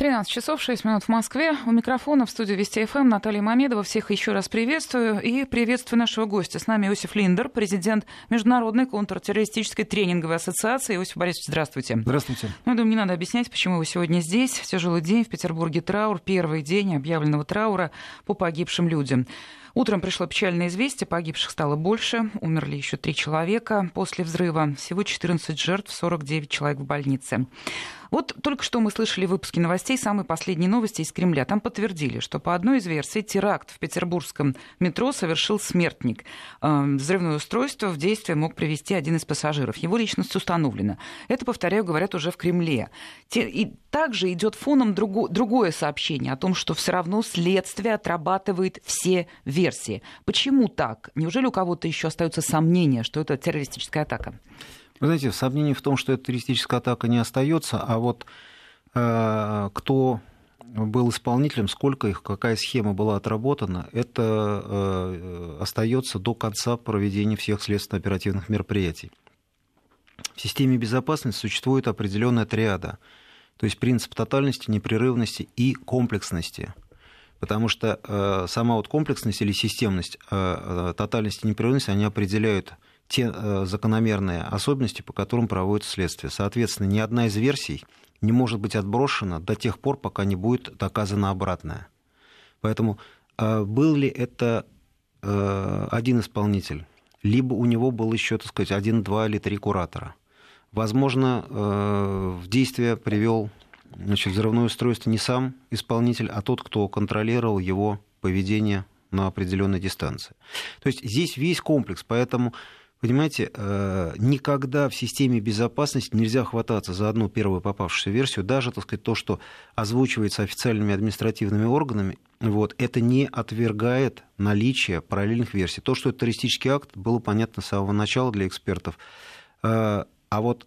13 часов 6 минут в Москве. У микрофона в студии Вести ФМ Наталья Мамедова. Всех еще раз приветствую. И приветствую нашего гостя. С нами Иосиф Линдер, президент Международной контртеррористической тренинговой ассоциации. Иосиф Борисович, здравствуйте. Здравствуйте. Ну, я думаю, не надо объяснять, почему вы сегодня здесь. Тяжелый день в Петербурге траур. Первый день объявленного траура по погибшим людям. Утром пришло печальное известие, погибших стало больше, умерли еще три человека после взрыва, всего 14 жертв, 49 человек в больнице. Вот только что мы слышали в выпуске новостей самые последние новости из Кремля. Там подтвердили, что по одной из версий теракт в петербургском метро совершил смертник. Эм, взрывное устройство в действие мог привести один из пассажиров. Его личность установлена. Это, повторяю, говорят уже в Кремле. И также идет фоном другое сообщение о том, что все равно следствие отрабатывает все версии. Почему так? Неужели у кого-то еще остаются сомнения, что это террористическая атака? Вы знаете, сомнений в том, что это террористическая атака не остается, а вот э, кто был исполнителем, сколько их, какая схема была отработана, это э, остается до конца проведения всех следственно-оперативных мероприятий. В системе безопасности существует определенная триада, то есть принцип тотальности, непрерывности и комплексности. Потому что э, сама вот комплексность или системность, э, э тотальность и непрерывность, они определяют те э, закономерные особенности, по которым проводится следствие. Соответственно, ни одна из версий не может быть отброшена до тех пор, пока не будет доказано обратное. Поэтому э, был ли это э, один исполнитель, либо у него был еще, так сказать, один, два или три куратора. Возможно, в действие привел значит, взрывное устройство не сам исполнитель, а тот, кто контролировал его поведение на определенной дистанции. То есть здесь весь комплекс, поэтому Понимаете, э, никогда в системе безопасности нельзя хвататься за одну первую попавшуюся версию, даже, так сказать, то, что озвучивается официальными административными органами, вот, это не отвергает наличие параллельных версий. То, что это террористический акт, было понятно с самого начала для экспертов. Э, а вот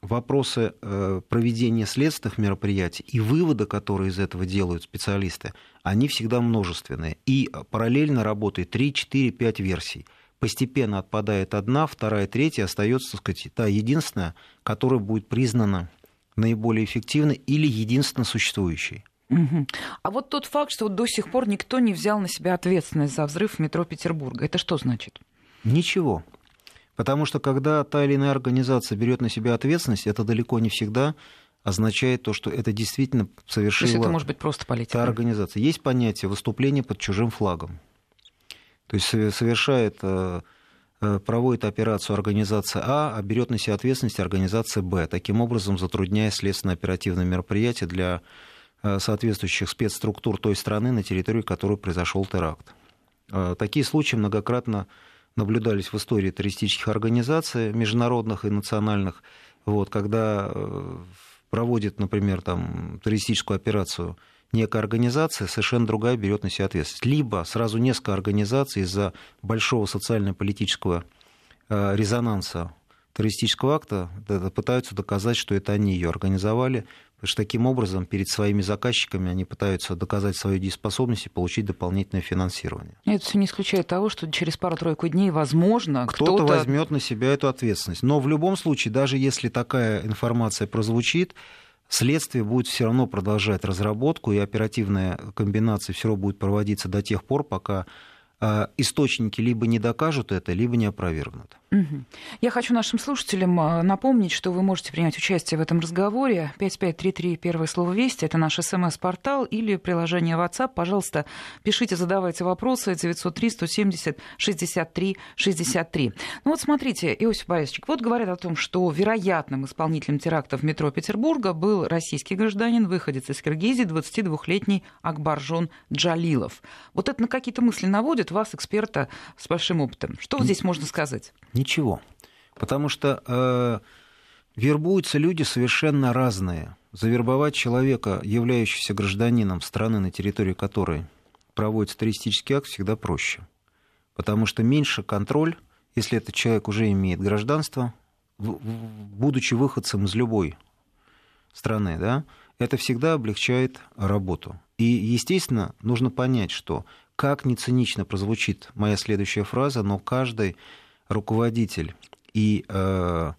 вопросы э, проведения следственных мероприятий и выводы, которые из этого делают специалисты, они всегда множественные. И параллельно работает 3, 4, 5 версий – постепенно отпадает одна, вторая, третья, остается, так сказать, та единственная, которая будет признана наиболее эффективной или единственно существующей. Угу. А вот тот факт, что до сих пор никто не взял на себя ответственность за взрыв в метро Петербурга, это что значит? Ничего. Потому что когда та или иная организация берет на себя ответственность, это далеко не всегда означает то, что это действительно совершила то есть это может быть просто политика. та организация. Есть понятие выступления под чужим флагом. То есть совершает, э, э, проводит операцию организация А, а берет на себя ответственность организация Б, таким образом затрудняя следственно-оперативные мероприятия для э, соответствующих спецструктур той страны, на территории которой произошел теракт. Такие случаи многократно наблюдались в истории террористических организаций, международных и национальных, вот, когда проводит, например, там, террористическую операцию – некая организация, совершенно другая берет на себя ответственность. Либо сразу несколько организаций из-за большого социально-политического э, резонанса террористического акта пытаются доказать, что это они ее организовали, потому что таким образом перед своими заказчиками они пытаются доказать свою дееспособность и получить дополнительное финансирование. Это все не исключает того, что через пару-тройку дней, возможно, кто-то, кто возьмет на себя эту ответственность. Но в любом случае, даже если такая информация прозвучит, Следствие будет все равно продолжать разработку, и оперативная комбинация все равно будет проводиться до тех пор, пока а, источники либо не докажут это, либо не опровергнут. Я хочу нашим слушателям а, напомнить, что вы можете принять участие в этом разговоре. 5533, первое слово «Вести» — это наш СМС-портал или приложение WhatsApp. Пожалуйста, пишите, задавайте вопросы 903-170-63-63. Ну вот смотрите, Иосиф Борисович, вот говорят о том, что вероятным исполнителем теракта в метро Петербурга был российский гражданин, выходец из Киргизии, 22-летний Акбаржон Джалилов. Вот это на какие-то мысли наводит вас, эксперта с большим опытом? Что здесь можно сказать? Ничего. Потому что э, вербуются люди совершенно разные. Завербовать человека, являющегося гражданином страны, на территории которой проводится террористический акт, всегда проще. Потому что меньше контроль, если этот человек уже имеет гражданство, будучи выходцем из любой страны, да, это всегда облегчает работу. И, естественно, нужно понять, что как не цинично прозвучит моя следующая фраза, но каждый руководитель и э,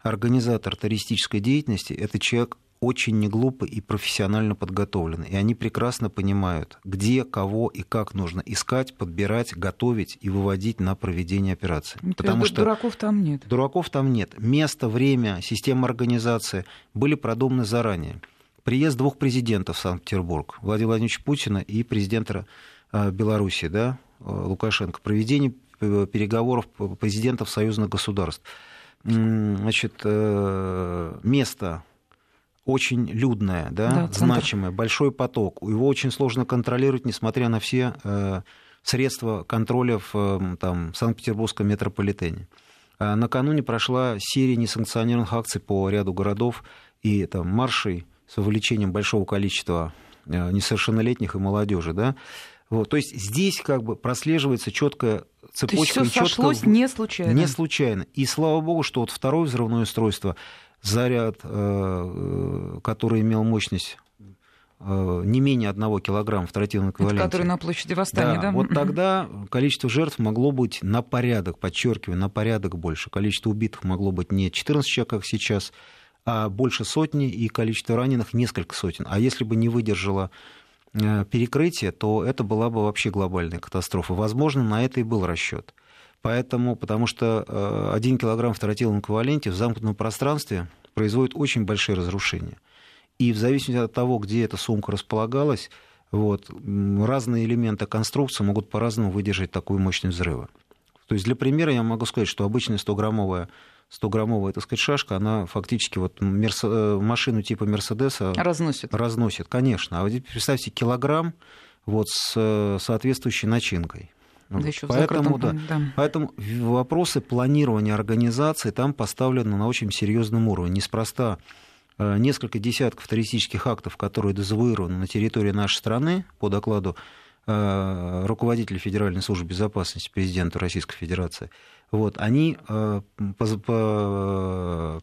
организатор террористической деятельности – это человек очень неглупы и профессионально подготовлены. И они прекрасно понимают, где, кого и как нужно искать, подбирать, готовить и выводить на проведение операции. Ну, Потому что дураков там нет. Дураков там нет. Место, время, система организации были продуманы заранее. Приезд двух президентов в Санкт-Петербург, Владимира Владимировича Путина и президента э, Беларуси, да, э, Лукашенко, проведение переговоров президентов союзных государств. Значит, место очень людное, да, да значимое, большой поток. Его очень сложно контролировать, несмотря на все э, средства контроля в э, там, Санкт-Петербургском метрополитене. А накануне прошла серия несанкционированных акций по ряду городов и там, маршей с вовлечением большого количества э, несовершеннолетних и молодежи. Да? Вот, то есть здесь как бы прослеживается четкая цепочка. То есть все сошлось четко... не случайно. Не случайно. И слава богу, что вот второе взрывное устройство заряд, э, который имел мощность э, не менее одного килограмма в тротиловом эквиваленте. Это который на площади Восстания, да? да? Вот тогда количество жертв могло быть на порядок, подчеркиваю, на порядок больше. Количество убитых могло быть не 14 человек, как сейчас, а больше сотни, и количество раненых несколько сотен. А если бы не выдержало э, перекрытие, то это была бы вообще глобальная катастрофа. Возможно, на это и был расчет. Поэтому, потому что э, один килограмм в тротиловом эквиваленте в замкнутом пространстве производит очень большие разрушения. И в зависимости от того, где эта сумка располагалась, вот, разные элементы конструкции могут по-разному выдержать такую мощность взрыва. То есть для примера я могу сказать, что обычная 100-граммовая 100-граммовая, так сказать, шашка, она фактически вот мерс... Э, машину типа Мерседеса разносит. Разносит, конечно. А вот представьте, килограмм вот с э, соответствующей начинкой. Да еще поэтому, да, да. поэтому вопросы планирования организации там поставлены на очень серьезном уровне. Неспроста э, несколько десятков террористических актов, которые дезавуированы на территории нашей страны, по докладу э, руководителя Федеральной службы безопасности президента Российской Федерации, вот, они э,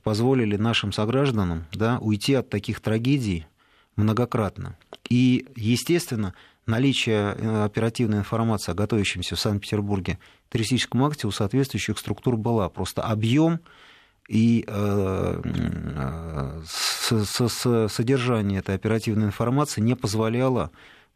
позволили нашим согражданам да, уйти от таких трагедий многократно. И, естественно, наличие э, оперативной информации о готовящемся в Санкт-Петербурге террористическом акте у соответствующих структур была. Просто объем и э, э содержание этой оперативной информации не позволяло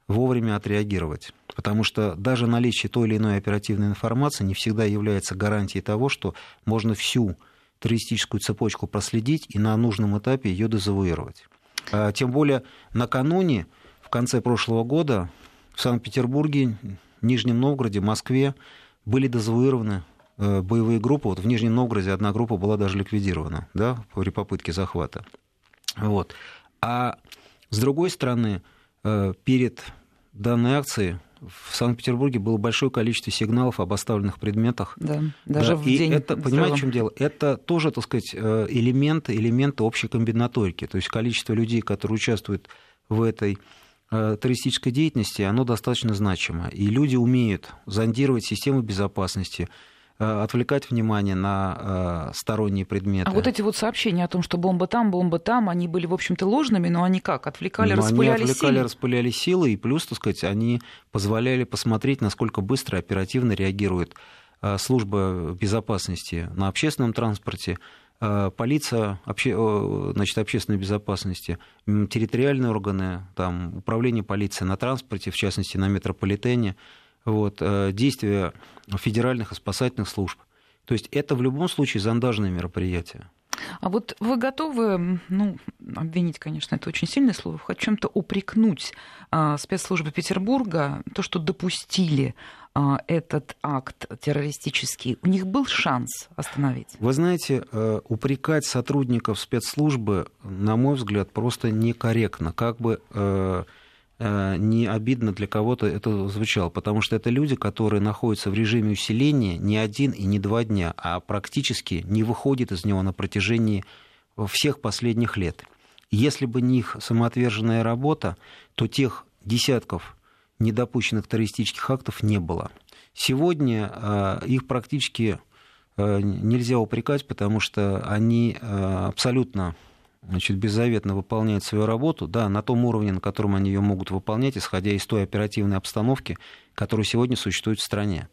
вовремя отреагировать. Потому что даже наличие той или иной оперативной информации не всегда является гарантией того, что можно всю террористическую цепочку проследить и на нужном этапе ее дезавуировать. А тем более накануне в конце прошлого года в Санкт-Петербурге, Нижнем Новгороде, Москве были дезавуированы э, боевые группы. Вот в Нижнем Новгороде одна группа была даже ликвидирована да, при попытке захвата. Вот. А с другой стороны, перед данной акцией в Санкт-Петербурге было большое количество сигналов об оставленных предметах. Да, даже да. в и день это, понимаете, в чем дело? Это тоже, так сказать, э, элементы, элементы общей комбинаторики. То есть количество людей, которые участвуют в этой Э, террористической деятельности, оно достаточно значимо. И люди умеют зондировать систему безопасности, э, отвлекать внимание на э, сторонние предметы. А вот эти вот сообщения о том, что бомба там, бомба там, они были, в общем-то, ложными, но они как? Отвлекали, но распыляли они отвлекали, силы? распыляли силы, и плюс, так сказать, они позволяли посмотреть, насколько быстро и оперативно реагирует служба безопасности на общественном транспорте, Э, полиция, обще, значит, общественной безопасности, территориальные органы, там, управление полиции на транспорте, в частности, на метрополитене, вот, э, действия федеральных и спасательных служб. То есть это в любом случае зондажные мероприятия. А вот вы готовы, ну, обвинить, конечно, это очень сильное слово, в чем-то упрекнуть а, спецслужбы Петербурга, то, что допустили а, этот акт террористический, у них был шанс остановить? Вы знаете, э, упрекать сотрудников спецслужбы, на мой взгляд, просто некорректно. Как бы э, э, не обидно для кого-то это звучало, потому что это люди, которые находятся в режиме усиления не один и не два дня, а практически не выходят из него на протяжении всех последних лет. Если бы не их самоотверженная работа, то тех десятков недопущенных террористических актов не было. Сегодня э, их практически э, нельзя упрекать, потому что они э, абсолютно значит, беззаветно выполняют свою работу, да, на том уровне, на котором они ее могут выполнять, исходя из той оперативной обстановки, которая сегодня существует в стране.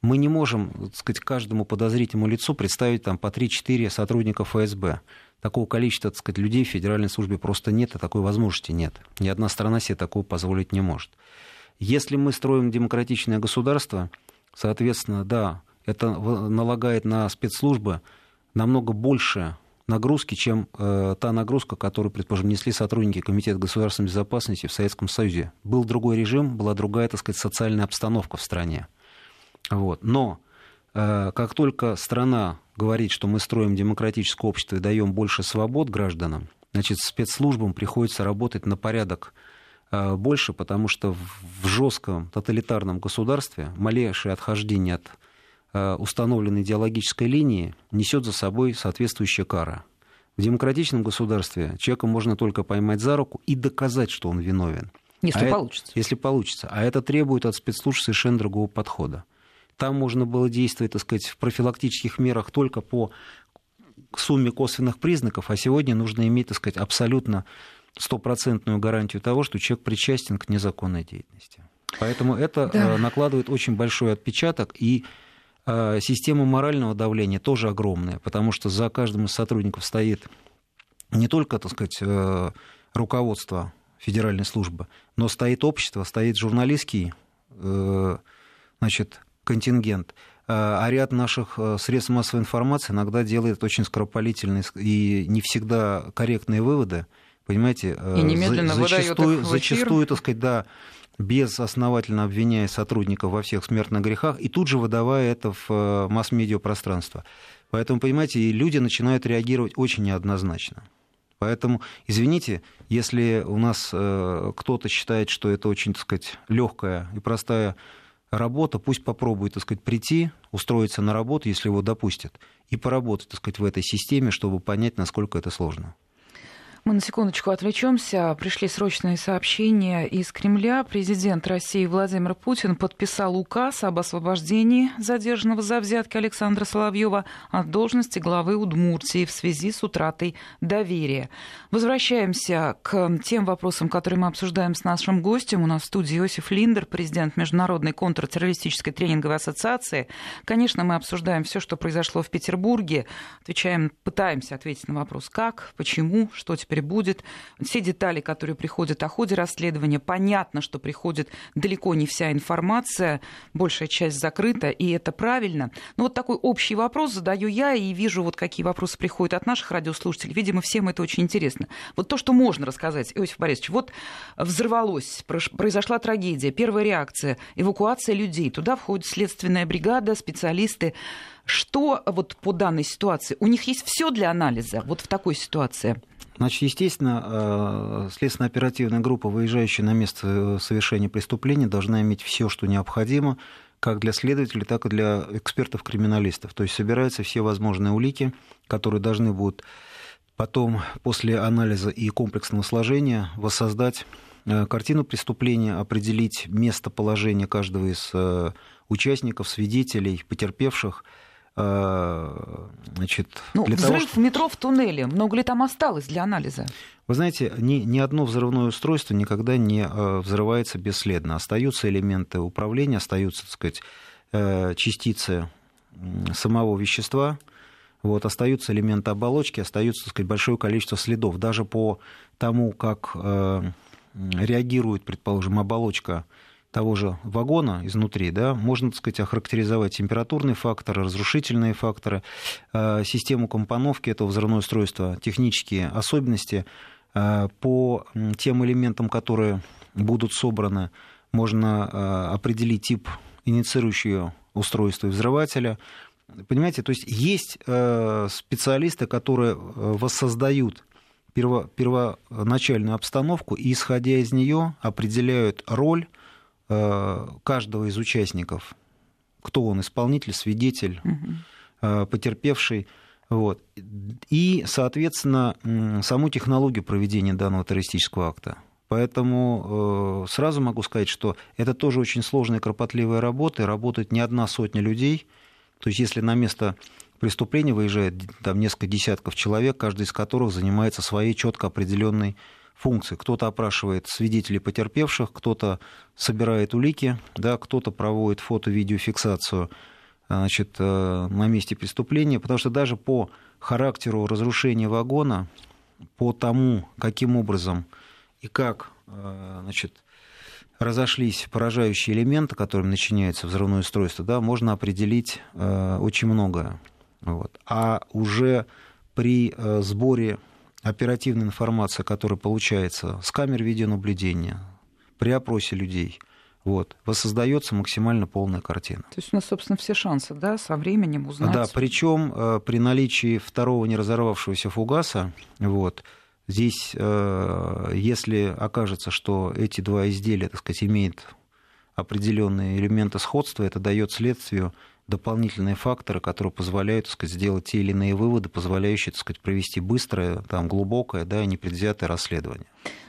Мы не можем, так сказать, каждому подозрительному лицу представить там, по 3-4 сотрудника ФСБ. такого количества, так сказать, людей в федеральной службе просто нет, и такой возможности нет. Ни одна страна себе такого позволить не может. Если мы строим демократичное государство, соответственно, да, это налагает на спецслужбы намного больше нагрузки, чем э, та нагрузка, которую, предположим, несли сотрудники Комитета государственной безопасности в Советском Союзе. Был другой режим, была другая, так сказать, социальная обстановка в стране. Вот. Но э, как только страна говорит, что мы строим демократическое общество и даем больше свобод гражданам, значит, спецслужбам приходится работать на порядок э, больше, потому что в жестком тоталитарном государстве малейшее отхождение от установленной идеологической линии несет за собой соответствующая кара. В демократичном государстве человека можно только поймать за руку и доказать, что он виновен. Если а получится. Это, если получится. А это требует от спецслужб совершенно другого подхода. Там можно было действовать, так сказать, в профилактических мерах только по сумме косвенных признаков, а сегодня нужно иметь, так сказать, абсолютно стопроцентную гарантию того, что человек причастен к незаконной деятельности. Поэтому это да. Э, накладывает очень большой отпечаток и система морального давления тоже огромная, потому что за каждым из сотрудников стоит не только, так сказать, э, руководство федеральной службы, но стоит общество, стоит журналистский э, значит, контингент. А, а ряд наших э, средств массовой информации иногда делает очень скоропалительные и не всегда корректные выводы. Понимаете, и немедленно зачастую, зачастую, так сказать, да, безосновательно обвиняя сотрудников во всех смертных грехах и тут же выдавая это в э, масс-медиа пространство. Поэтому, понимаете, и люди начинают реагировать очень неоднозначно. Поэтому, извините, если у нас э, кто-то считает, что это очень, так сказать, легкая и простая работа, пусть попробует, так сказать, прийти, устроиться на работу, если его допустят, и поработать, так сказать, в этой системе, чтобы понять, насколько это сложно. Мы на секундочку отвлечемся. Пришли срочные сообщения из Кремля. Президент России Владимир Путин подписал указ об освобождении задержанного за взятки Александра Соловьева от должности главы Удмуртии в связи с утратой доверия. Возвращаемся к тем вопросам, которые мы обсуждаем с нашим гостем. У нас в студии Иосиф Линдер, президент Международной контртеррористической тренинговой ассоциации. Конечно, мы обсуждаем все, что произошло в Петербурге. Отвечаем, пытаемся ответить на вопрос, как, почему, что теперь теперь будет. Все детали, которые приходят о ходе расследования, понятно, что приходит далеко не вся информация, большая часть закрыта, и это правильно. Но вот такой общий вопрос задаю я и вижу, вот какие вопросы приходят от наших радиослушателей. Видимо, всем это очень интересно. Вот то, что можно рассказать, Иосиф Борисович, вот взорвалось, произошла трагедия, первая реакция, эвакуация людей. Туда входит следственная бригада, специалисты. Что вот по данной ситуации? У них есть все для анализа вот в такой ситуации? Значит, естественно, э, следственно-оперативная группа, выезжающая на место э, совершения преступления, должна иметь все, что необходимо, как для следователей, так и для экспертов-криминалистов. То есть собираются все возможные улики, которые должны будут потом, после анализа и комплексного сложения, воссоздать э, картину преступления, определить местоположение каждого из участников, свидетелей, потерпевших – значит, ну, для взрыв того, что... в метро в туннеле. Много ли там осталось для анализа? Вы знаете, ни, ни одно взрывное устройство никогда не а, взрывается бесследно. Остаются элементы управления, остаются, так сказать, э, частицы самого вещества, вот, остаются элементы оболочки, остается, так сказать, большое количество следов. Даже по тому, как э, реагирует, предположим, оболочка того же вагона изнутри, да, можно, так сказать, охарактеризовать температурные факторы, разрушительные факторы, э, систему компоновки этого взрывного устройства, технические особенности. Э, по тем элементам, которые будут собраны, можно э, определить тип инициирующего устройства и взрывателя. Понимаете, то есть есть специалисты, которые воссоздают первоначальную обстановку и, исходя из нее, определяют роль каждого из участников, кто он, исполнитель, свидетель, угу. потерпевший. Вот. И, соответственно, саму технологию проведения данного террористического акта. Поэтому э, сразу могу сказать, что это тоже очень сложная и кропотливая работа, и работает не одна сотня людей. То есть если на место преступления выезжает там, несколько десятков человек, каждый из которых занимается своей четко определенной функции. Кто-то опрашивает свидетелей потерпевших, кто-то собирает улики, да, кто-то проводит фото-видеофиксацию значит, э, на месте преступления, потому что даже по характеру разрушения вагона, по тому, каким образом и как э, значит, разошлись поражающие элементы, которыми начиняется взрывное устройство, да, можно определить э, очень многое. Вот. А уже при э, сборе оперативной информации, которая получается с камер видеонаблюдения, при опросе людей, вот, воссоздается максимально полная картина. То есть у нас, собственно, все шансы, да, со временем узнать. Да, причем э, при наличии второго не разорвавшегося фугаса, вот, здесь, э, если окажется, что эти два изделия, так сказать, имеют определенные элементы сходства, это дает следствию дополнительные факторы, которые позволяют так сказать, сделать те или иные выводы, позволяющие так сказать, провести быстрое, там, глубокое, да, непредвзятое расследование.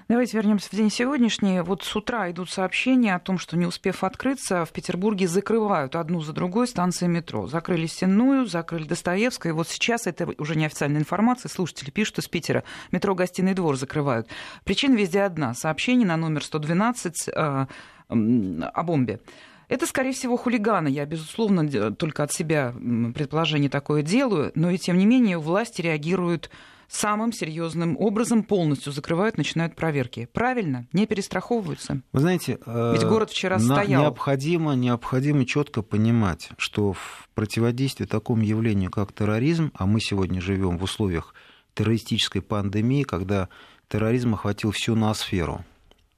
Давайте вернемся в день сегодняшний. Вот с утра идут сообщения о том, что не успев открыться, в Петербурге закрывают одну за другой станции метро. Закрыли Сенную, закрыли Достоевское. И вот сейчас, это уже неофициальная информация, слушатели пишут из Питера, метро «Гостиный двор» закрывают. Причина везде одна. Сообщение на номер 112 э, о бомбе. Это, скорее всего, хулиганы. Я, безусловно, только от себя предположение такое делаю, но и тем не менее власти реагируют самым серьезным образом полностью закрывают, начинают проверки. Правильно? Не перестраховываются? Вы знаете, ведь город вчера стоял. Необходимо, необходимо четко понимать, что в противодействии такому явлению, как терроризм, а мы сегодня живем в условиях террористической пандемии, когда терроризм охватил всю ноосферу,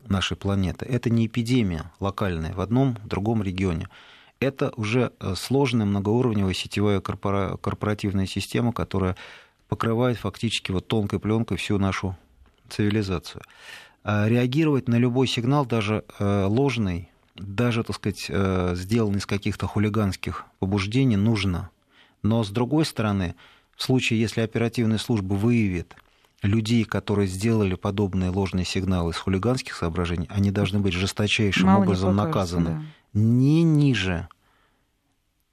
нашей планеты. Это не эпидемия локальная в одном, в другом регионе. Это уже э, сложная многоуровневая сетевая корпоративная система, которая покрывает фактически вот тонкой пленкой всю нашу цивилизацию. А реагировать на любой сигнал, даже э, ложный, даже, так сказать, э, сделанный из каких-то хулиганских побуждений, нужно. Но, с другой стороны, в случае, если оперативная служба выявит людей, которые сделали подобные ложные сигналы из хулиганских соображений, они должны быть жесточайшим Мало образом наказаны. Да. Не ниже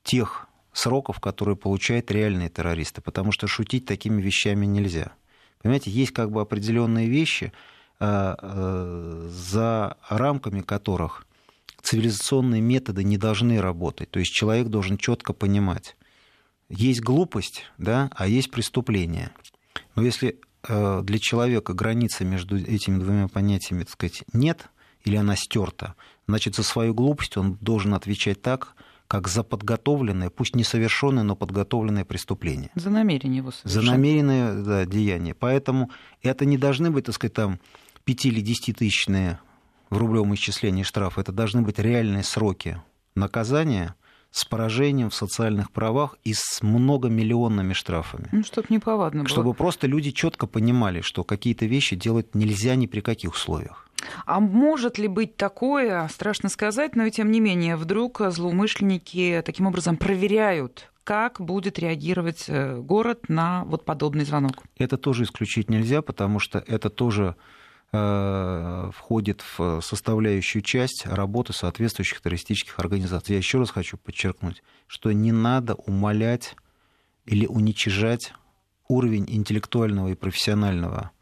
тех сроков, которые получают реальные террористы, потому что шутить такими вещами нельзя. Понимаете, есть как бы определенные вещи, э, э, за рамками которых цивилизационные методы не должны работать. То есть человек должен четко понимать, есть глупость, да, а есть преступление. Но если для человека границы между этими двумя понятиями, так сказать, нет, или она стерта, значит, за свою глупость он должен отвечать так, как за подготовленное, пусть несовершенное, но подготовленное преступление. За намерение его совершать. За намеренное да, деяние. Поэтому это не должны быть, так сказать, там 5 или 10 тысячные в рублевом исчислении штрафы. Это должны быть реальные сроки наказания – с поражением в социальных правах и с многомиллионными штрафами. Ну, чтобы не повадно было. Чтобы просто люди четко понимали, что какие-то вещи делать нельзя ни при каких условиях. А может ли быть такое, страшно сказать, но и тем не менее, вдруг злоумышленники таким образом проверяют как будет реагировать э, город на вот подобный звонок? Это тоже исключить нельзя, потому что это тоже входит в составляющую часть работы соответствующих террористических организаций. Я еще раз хочу подчеркнуть, что не надо умалять или уничижать уровень интеллектуального и профессионального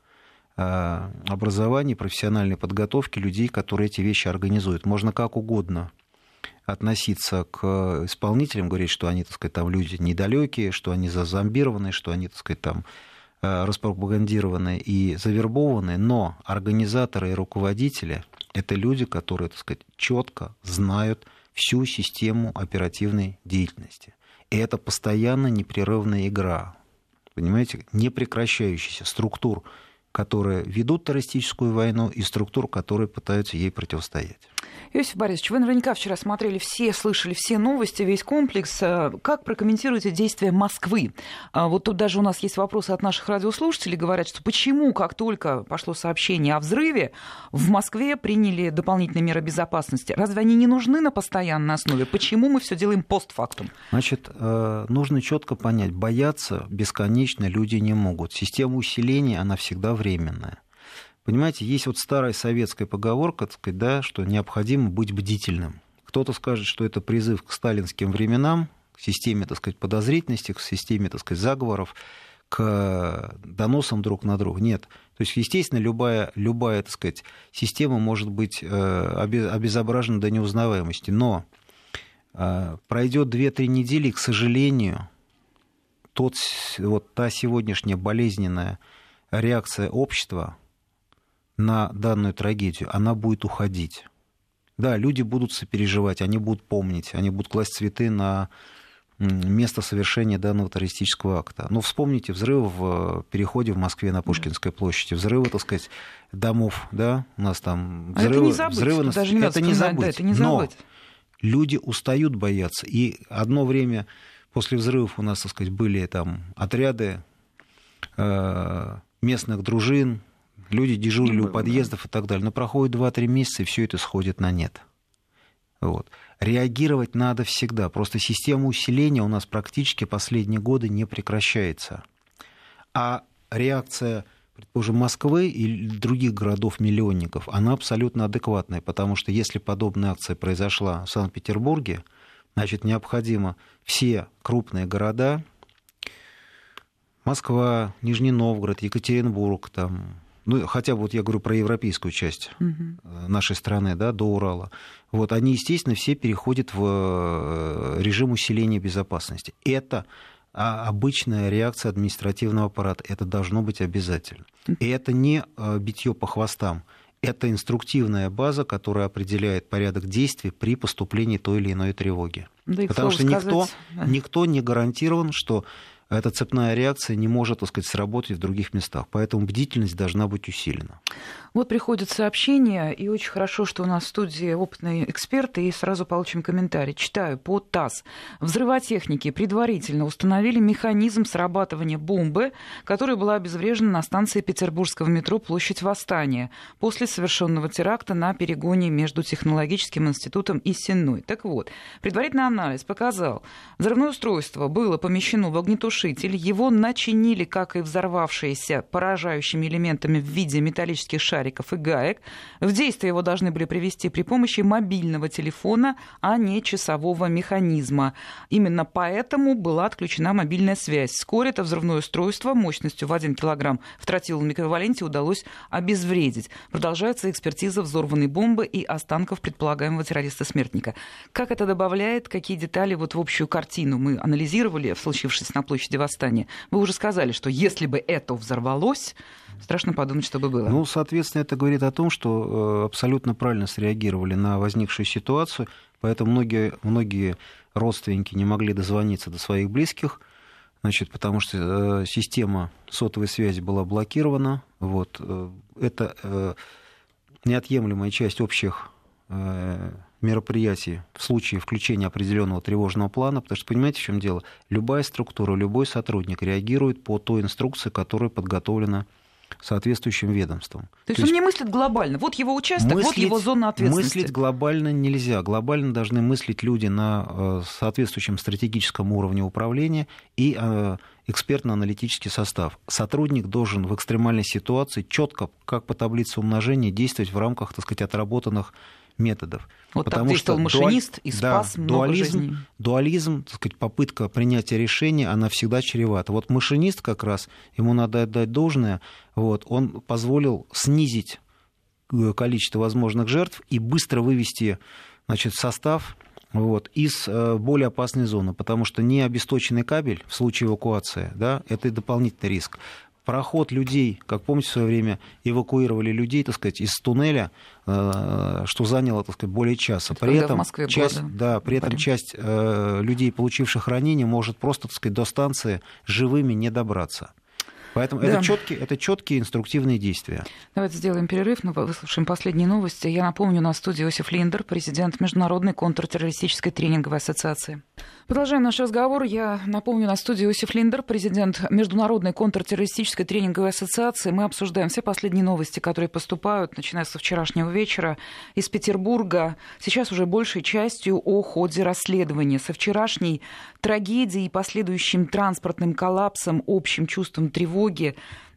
э, образования, профессиональной подготовки людей, которые эти вещи организуют. Можно как угодно относиться к исполнителям, говорить, что они, так сказать, там люди недалекие, что они зазомбированы, что они, так сказать, там Э, распропагандированы и завербованы, но организаторы и руководители – это люди, которые, так сказать, четко знают всю систему оперативной деятельности. И это постоянно непрерывная игра, понимаете, непрекращающаяся структур, которые ведут террористическую войну, и структур, которые пытаются ей противостоять. Иосиф Борисович, вы наверняка вчера смотрели все, слышали все новости, весь комплекс. Э, как прокомментируете действия Москвы? А, вот тут даже у нас есть вопросы от наших радиослушателей. Говорят, что почему, как только пошло сообщение о взрыве, в Москве приняли дополнительные меры безопасности? Разве они не нужны на постоянной основе? Почему мы все делаем постфактум? Значит, э, нужно четко понять, бояться бесконечно люди не могут. Система усиления, она всегда временная. Понимаете, есть вот старая советская поговорка, так сказать, да, что необходимо быть бдительным. Кто-то скажет, что это призыв к сталинским временам, к системе, так сказать, подозрительности, к системе, так сказать, заговоров, к доносам друг на друга. Нет. То есть, естественно, любая, любая так сказать, система может быть э, обезображена до неузнаваемости. Но А, пройдет 2-3 недели, и, к сожалению, тот, вот та сегодняшняя болезненная реакция общества на данную трагедию, она будет уходить. Да, люди будут сопереживать, они будут помнить, они будут класть цветы на место совершения данного террористического акта. Ну, вспомните взрывы в переходе в Москве на Пушкинской площади, взрывы, так сказать, домов, да, у нас там взрывы... А это не забыть, взрывы на... даже не это не забыть. Да, это не забыть. Но люди устают бояться. И одно время после взрывов у нас, так сказать, были там отряды э, местных дружин, люди дежурили у подъездов и так далее. Но проходит 2-3 месяца, и все это сходит на нет. Вот. Реагировать надо всегда. Просто система усиления у нас практически последние годы не прекращается. А реакция, предположим, Москвы и других городов-миллионников, она абсолютно адекватная, потому что если подобная акция произошла в Санкт-Петербурге, значит, необходимо все крупные города, Москва, Нижний Новгород, Екатеринбург, там, ну, хотя вот я говорю про европейскую часть угу. нашей страны, да, до Урала, вот, они, естественно, все переходят в э, режим усиления безопасности. Это обычная реакция административного аппарата. Это должно быть обязательно. И это не э, битье по хвостам. Это инструктивная база, которая определяет порядок действий при поступлении той или иной тревоги. Да Потому что никто, никто не гарантирован, что эта цепная реакция не может, так сказать, сработать в других местах. Поэтому бдительность должна быть усилена. Вот приходят сообщения, и очень хорошо, что у нас в студии опытные эксперты, и сразу получим комментарий. Читаю по ТАСС. Взрывотехники предварительно установили механизм срабатывания бомбы, которая была обезврежена на станции петербургского метро Площадь Восстания после совершенного теракта на перегоне между Технологическим институтом и Сенной. Так вот, предварительный анализ показал, взрывное устройство было помещено в огнетушитель, его начинили, как и взорвавшиеся, поражающими элементами в виде металлических шариков шариков и гаек. В действие его должны были привести при помощи мобильного телефона, а не часового механизма. Именно поэтому была отключена мобильная связь. Вскоре это взрывное устройство мощностью в 1 килограмм в тротиловом эквиваленте удалось обезвредить. Продолжается экспертиза взорванной бомбы и останков предполагаемого террориста-смертника. Как это добавляет, какие детали вот в общую картину мы анализировали, случившись на площади Восстания? Вы уже сказали, что если бы это взорвалось, Страшно подумать, что бы было. Ну, соответственно, это говорит о том, что э, абсолютно правильно среагировали на возникшую ситуацию, поэтому многие, многие родственники не могли дозвониться до своих близких, значит, потому что э, система сотовой связи была блокирована. Вот. Э, это неотъемлемая часть общих мероприятий в случае включения определенного тревожного плана, потому что, понимаете, в чем дело? Любая структура, любой сотрудник реагирует по той инструкции, которая подготовлена соответствующим ведомством. То есть То он есть не мыслит глобально. Вот его участок, мыслить, вот его зона ответственности. Мыслить глобально нельзя. Глобально должны мыслить люди на э, соответствующем стратегическом уровне управления и э, экспертно-аналитический состав. Сотрудник должен в экстремальной ситуации четко, как по таблице умножения, действовать в рамках, так сказать, отработанных методов. Вот Потому так что машинист и спас да, много дуализм, жизней. Дуализм, так сказать, попытка принятия решения, она всегда чревата. Вот машинист как раз, ему надо отдать должное, вот, он позволил снизить э, количество возможных жертв и быстро вывести значит, состав вот, из э, более опасной зоны, потому что необесточенный кабель в случае эвакуации, да, это дополнительный риск проход людей, как помните, в свое время эвакуировали людей, так сказать, из туннеля, э, что заняло, так сказать, более часа. При Когда этом, в часть, было, да, при этом часть э, людей, получивших ранения, может просто, так сказать, до станции живыми не добраться. Поэтому да. это, четкие, это четкие инструктивные действия. Давайте сделаем перерыв, но выслушаем последние новости. Я напомню, на студии Иосиф Линдер, президент Международной контртеррористической тренинговой ассоциации. Продолжаем наш разговор. Я напомню, на студии Иосиф Линдер, президент Международной контртеррористической тренинговой ассоциации. Мы обсуждаем все последние новости, которые поступают, начиная со вчерашнего вечера из Петербурга. Сейчас уже большей частью о ходе расследования. Со вчерашней трагедией и последующим транспортным коллапсом, общим чувством тревоги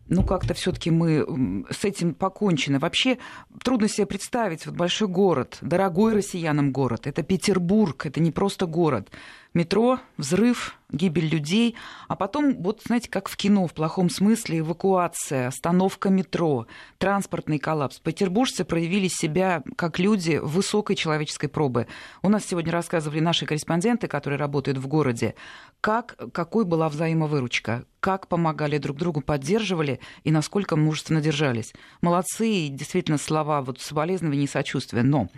ну как-то все-таки мы с этим покончено. Вообще трудно себе представить вот большой город, дорогой россиянам город. Это Петербург, это не просто город. метро, взрыв, гибель людей, а потом, вот знаете, как в кино, в плохом смысле, эвакуация, остановка метро, транспортный коллапс. Петербуржцы проявили себя как люди высокой человеческой пробы. У нас сегодня рассказывали наши корреспонденты, которые работают в городе, как, какой была взаимовыручка, как помогали друг другу, поддерживали и насколько мужественно держались. Молодцы, и действительно слова вот соболезнования и сочувствия. Но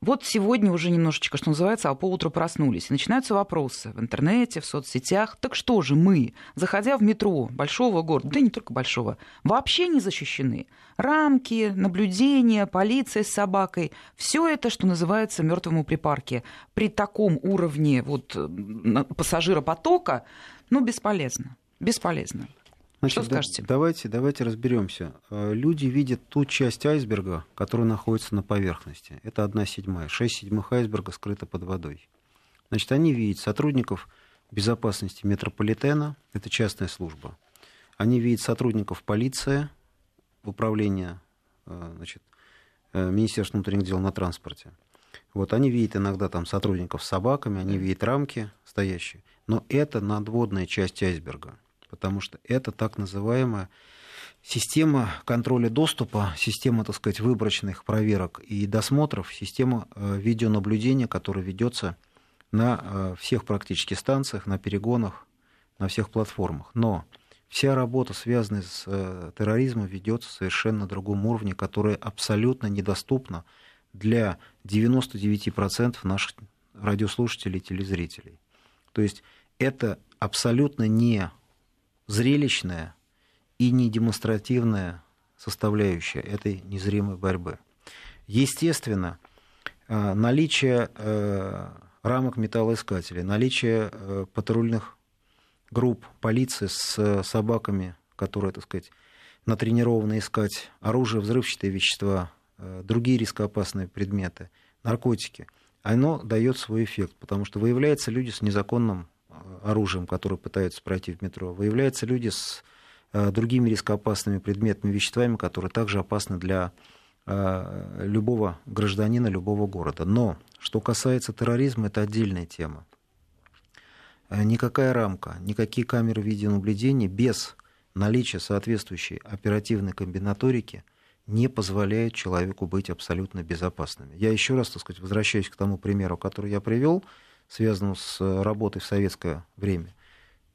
вот сегодня уже немножечко, что называется, а поутру проснулись. И начинаются вопросы в интернете, в соцсетях. Так что же мы, заходя в метро большого города, да и не только большого, вообще не защищены? Рамки, наблюдения, полиция с собакой, все это, что называется, мертвому припарке. При таком уровне вот, пассажиропотока, ну, бесполезно. Бесполезно. Значит, Что скажете? давайте, давайте разберемся. Э, люди видят ту часть айсберга, которая находится на поверхности. Это одна седьмая. Шесть седьмых айсберга скрыто под водой. Значит, они видят сотрудников безопасности метрополитена, это частная служба. Они видят сотрудников полиции, управления э, значит, э, Министерства внутренних дел на транспорте. Вот они видят иногда там сотрудников с собаками, они видят рамки стоящие. Но это надводная часть айсберга потому что это так называемая система контроля доступа, система, так сказать, выборочных проверок и досмотров, система э, видеонаблюдения, которая ведется на э, всех практически станциях, на перегонах, на всех платформах. Но вся работа, связанная с э, терроризмом, ведется совершенно на другом уровне, которая абсолютно недоступна для 99% наших радиослушателей и телезрителей. То есть это абсолютно не зрелищная и не демонстративная составляющая этой незримой борьбы. Естественно, э, наличие рамок металлоискателей, наличие э, патрульных групп полиции с собаками, которые, так сказать, натренированы искать оружие, взрывчатые вещества, другие рискоопасные предметы, наркотики, оно дает свой эффект, потому что выявляются люди с незаконным оружием, которые пытаются пройти в метро, выявляются люди с э, другими рискоопасными предметами, веществами, которые также опасны для э, любого гражданина любого города. Но что касается терроризма, это отдельная тема. Э, никакая рамка, никакие камеры видеонаблюдения без наличия соответствующей оперативной комбинаторики не позволяют человеку быть абсолютно безопасным. Я еще раз, так сказать, возвращаюсь к тому примеру, который я привел связанную с э, работой в советское время,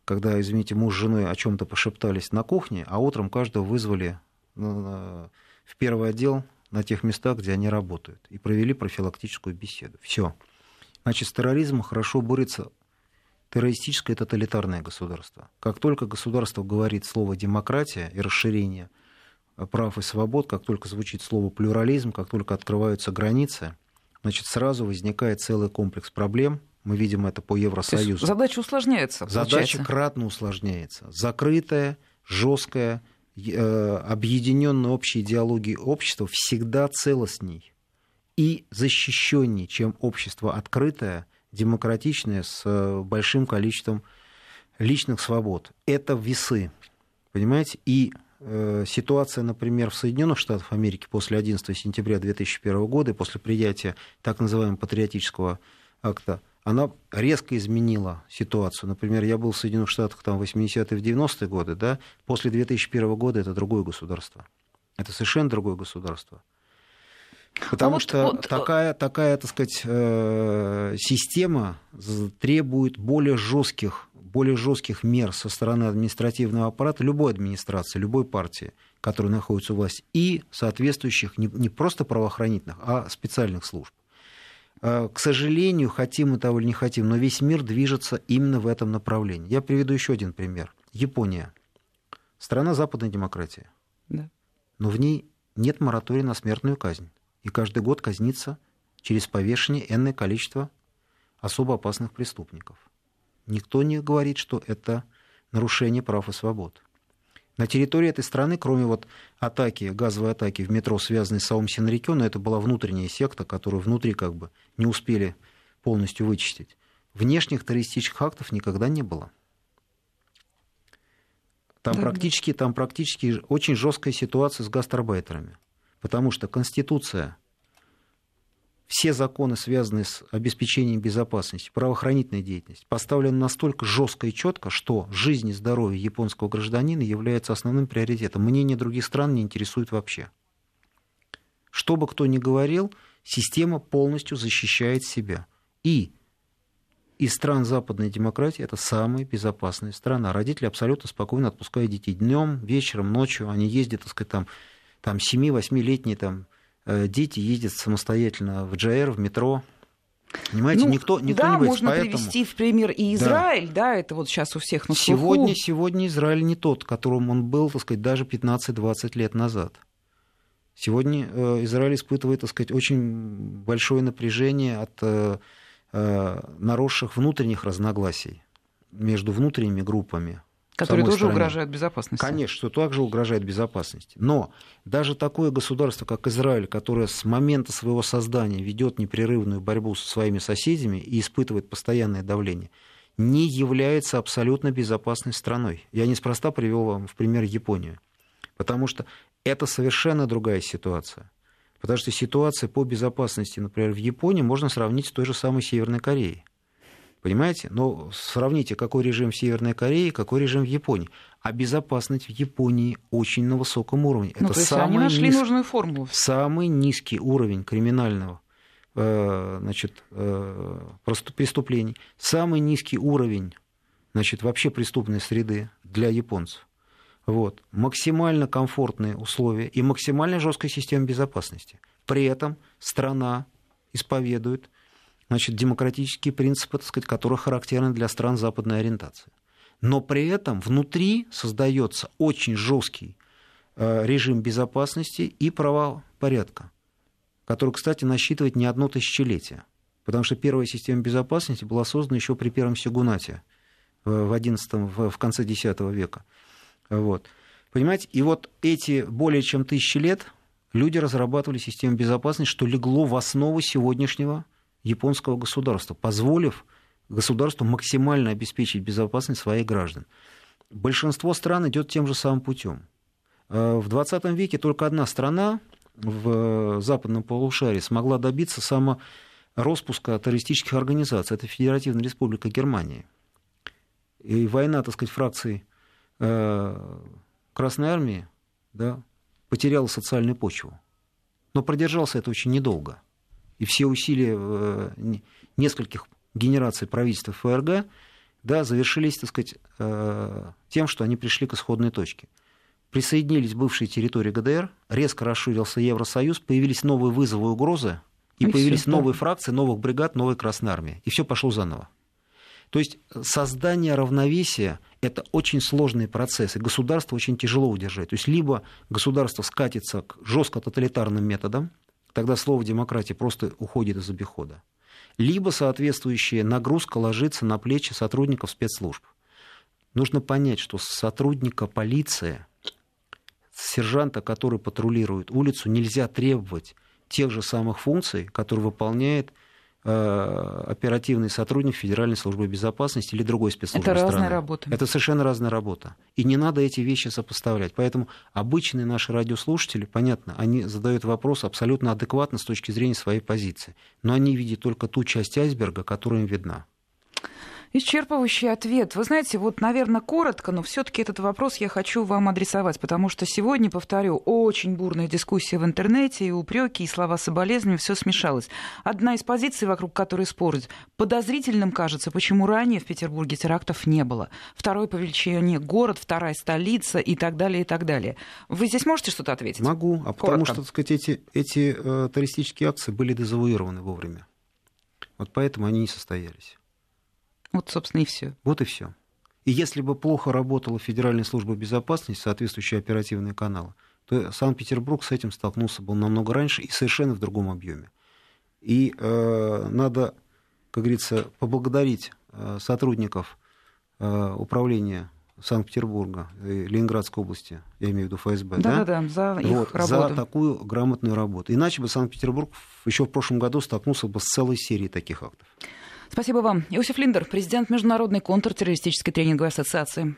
когда, извините, муж с женой о чем-то пошептались на кухне, а утром каждого вызвали в первый отдел на тех местах, где они работают, и провели профилактическую беседу. Все. Значит, с терроризмом хорошо борется террористическое тоталитарное государство. Как только государство говорит слово демократия и расширение прав и свобод, как только звучит слово плюрализм, как только открываются границы, значит, сразу возникает целый комплекс проблем, мы видим это по Евросоюзу. задача усложняется. Задача получается. кратно усложняется. Закрытая, жесткая, э, объединенная общей идеологией общества всегда целостней и защищенней, чем общество открытое, демократичное, с э, большим количеством личных свобод. Это весы, понимаете? И э, ситуация, например, в Соединенных Штатах Америки после 11 сентября 2001 года, после принятия так называемого патриотического акта, она резко изменила ситуацию. Например, я был в Соединенных Штатах там, в 80-е, в 90-е годы, да, после 2001 года это другое государство. Это совершенно другое государство. Потому а что вот, такая, такая, так сказать, э, система требует более жестких, более жестких мер со стороны административного аппарата любой администрации, любой партии, которая находится у власти, и соответствующих не, не просто правоохранительных, а специальных служб. Э, к сожалению, хотим мы того или не хотим, но весь мир движется именно в этом направлении. Я приведу еще один пример. Япония. Страна западной демократии. Да. Но в ней нет моратория на смертную казнь. И каждый год казнится через повешение энное количество особо опасных преступников. Никто не говорит, что это нарушение прав и свобод. На территории этой страны, кроме вот атаки, газовой атаки в метро, связанной с Саум Синрикёна, это была внутренняя секта, которую внутри как бы не успели полностью вычистить. Внешних террористических актов никогда не было. Там, да, практически, там практически очень жесткая ситуация с гастарбайтерами. Потому что Конституция все законы, связанные с обеспечением безопасности, правоохранительной деятельности, поставлены настолько жестко и четко, что жизнь и здоровье японского гражданина является основным приоритетом. Мнение других стран не интересует вообще. Что бы кто ни говорил, система полностью защищает себя. И из стран западной демократии это самая безопасная страна. Родители абсолютно спокойно отпускают детей днем, вечером, ночью. Они ездят, так сказать, там, там 7-8-летние там, дети ездят самостоятельно в ДЖР, в метро. Понимаете, ну, никто, никто да, не боится. можно Поэтому... привести в пример и Израиль, да. да, это вот сейчас у всех на слуху. Сегодня, сегодня Израиль не тот, которым он был, так сказать, даже 15-20 лет назад. Сегодня э, Израиль испытывает, так сказать, очень большое напряжение от э, наросших внутренних разногласий между внутренними группами Которые тоже стране. угрожают безопасности. Конечно, что также угрожает безопасности. Но даже такое государство, как Израиль, которое с момента своего создания ведет непрерывную борьбу со своими соседями и испытывает постоянное давление, не является абсолютно безопасной страной. Я неспроста привел вам в пример Японию. Потому что это совершенно другая ситуация. Потому что ситуация по безопасности, например, в Японии можно сравнить с той же самой Северной Кореей. Понимаете? Но сравните, какой режим в Северной Корее, какой режим в Японии. А безопасность в Японии очень на высоком уровне. Ну, Это то есть самый они нашли низ... нужную формулу. Самый низкий уровень криминального э, значит, э, преступлений. Самый низкий уровень значит, вообще преступной среды для японцев. Вот. Максимально комфортные условия и максимально жесткая система безопасности. При этом страна исповедует значит, демократические принципы, так сказать, которые характерны для стран западной ориентации. Но при этом внутри создается очень жесткий э, режим безопасности и правопорядка, который, кстати, насчитывает не одно тысячелетие. Потому что первая система безопасности была создана еще при первом Сигунате в, 11, в конце X века. Вот. Понимаете, и вот эти более чем тысячи лет люди разрабатывали систему безопасности, что легло в основу сегодняшнего японского государства, позволив государству максимально обеспечить безопасность своих граждан. Большинство стран идет тем же самым путем. Э, в 20 веке только одна страна в западном полушарии смогла добиться самороспуска террористических организаций. Это Федеративная Республика Германия. И война, так сказать, фракций э, Красной Армии да, потеряла социальную почву. Но продержался это очень недолго и все усилия э, нескольких генераций правительства ФРГ да, завершились, так сказать, э, тем, что они пришли к исходной точке. Присоединились бывшие территории ГДР, резко расширился Евросоюз, появились новые вызовы и угрозы, и, и появились все, новые да. фракции, новых бригад, новой Красной Армии. И все пошло заново. То есть создание равновесия – это очень сложный процесс, и государство очень тяжело удержать. То есть либо государство скатится к жестко тоталитарным методам, тогда слово демократия просто уходит из обихода. Либо соответствующая нагрузка ложится на плечи сотрудников спецслужб. Нужно понять, что сотрудника полиции, сержанта, который патрулирует улицу, нельзя требовать тех же самых функций, которые выполняет оперативный сотрудник Федеральной службы безопасности или другой спецслужбы Это страны. разная работа. Это совершенно разная работа. И не надо эти вещи сопоставлять. Поэтому обычные наши радиослушатели, понятно, они задают вопрос абсолютно адекватно с точки зрения своей позиции. Но они видят только ту часть айсберга, которая им видна. Исчерпывающий ответ. Вы знаете, вот, наверное, коротко, но все-таки этот вопрос я хочу вам адресовать, потому что сегодня, повторю, очень бурная дискуссия в интернете, и упреки, и слова соболезнования, все смешалось. Одна из позиций, вокруг которой спорят, подозрительным кажется, почему ранее в Петербурге терактов не было. Второй по величине город, вторая столица и так далее, и так далее. Вы здесь можете что-то ответить? Могу, а коротко. потому что, так сказать, эти, эти э, террористические акции были дезавуированы вовремя. Вот поэтому они не состоялись. Вот, собственно, и все. Вот и все. И если бы плохо работала Федеральная служба безопасности, соответствующие оперативные каналы, то Санкт-Петербург с этим столкнулся бы намного раньше и совершенно в другом объеме. И э, надо, как говорится, поблагодарить э, сотрудников э, управления Санкт-Петербурга и Ленинградской области, я имею в виду ФСБ, да, да, да за их вот, работу. За такую грамотную работу. Иначе бы Санкт-Петербург еще в прошлом году столкнулся бы с целой серией таких актов. Спасибо вам. Иосиф Линдер, президент Международной контртеррористической тренинговой ассоциации.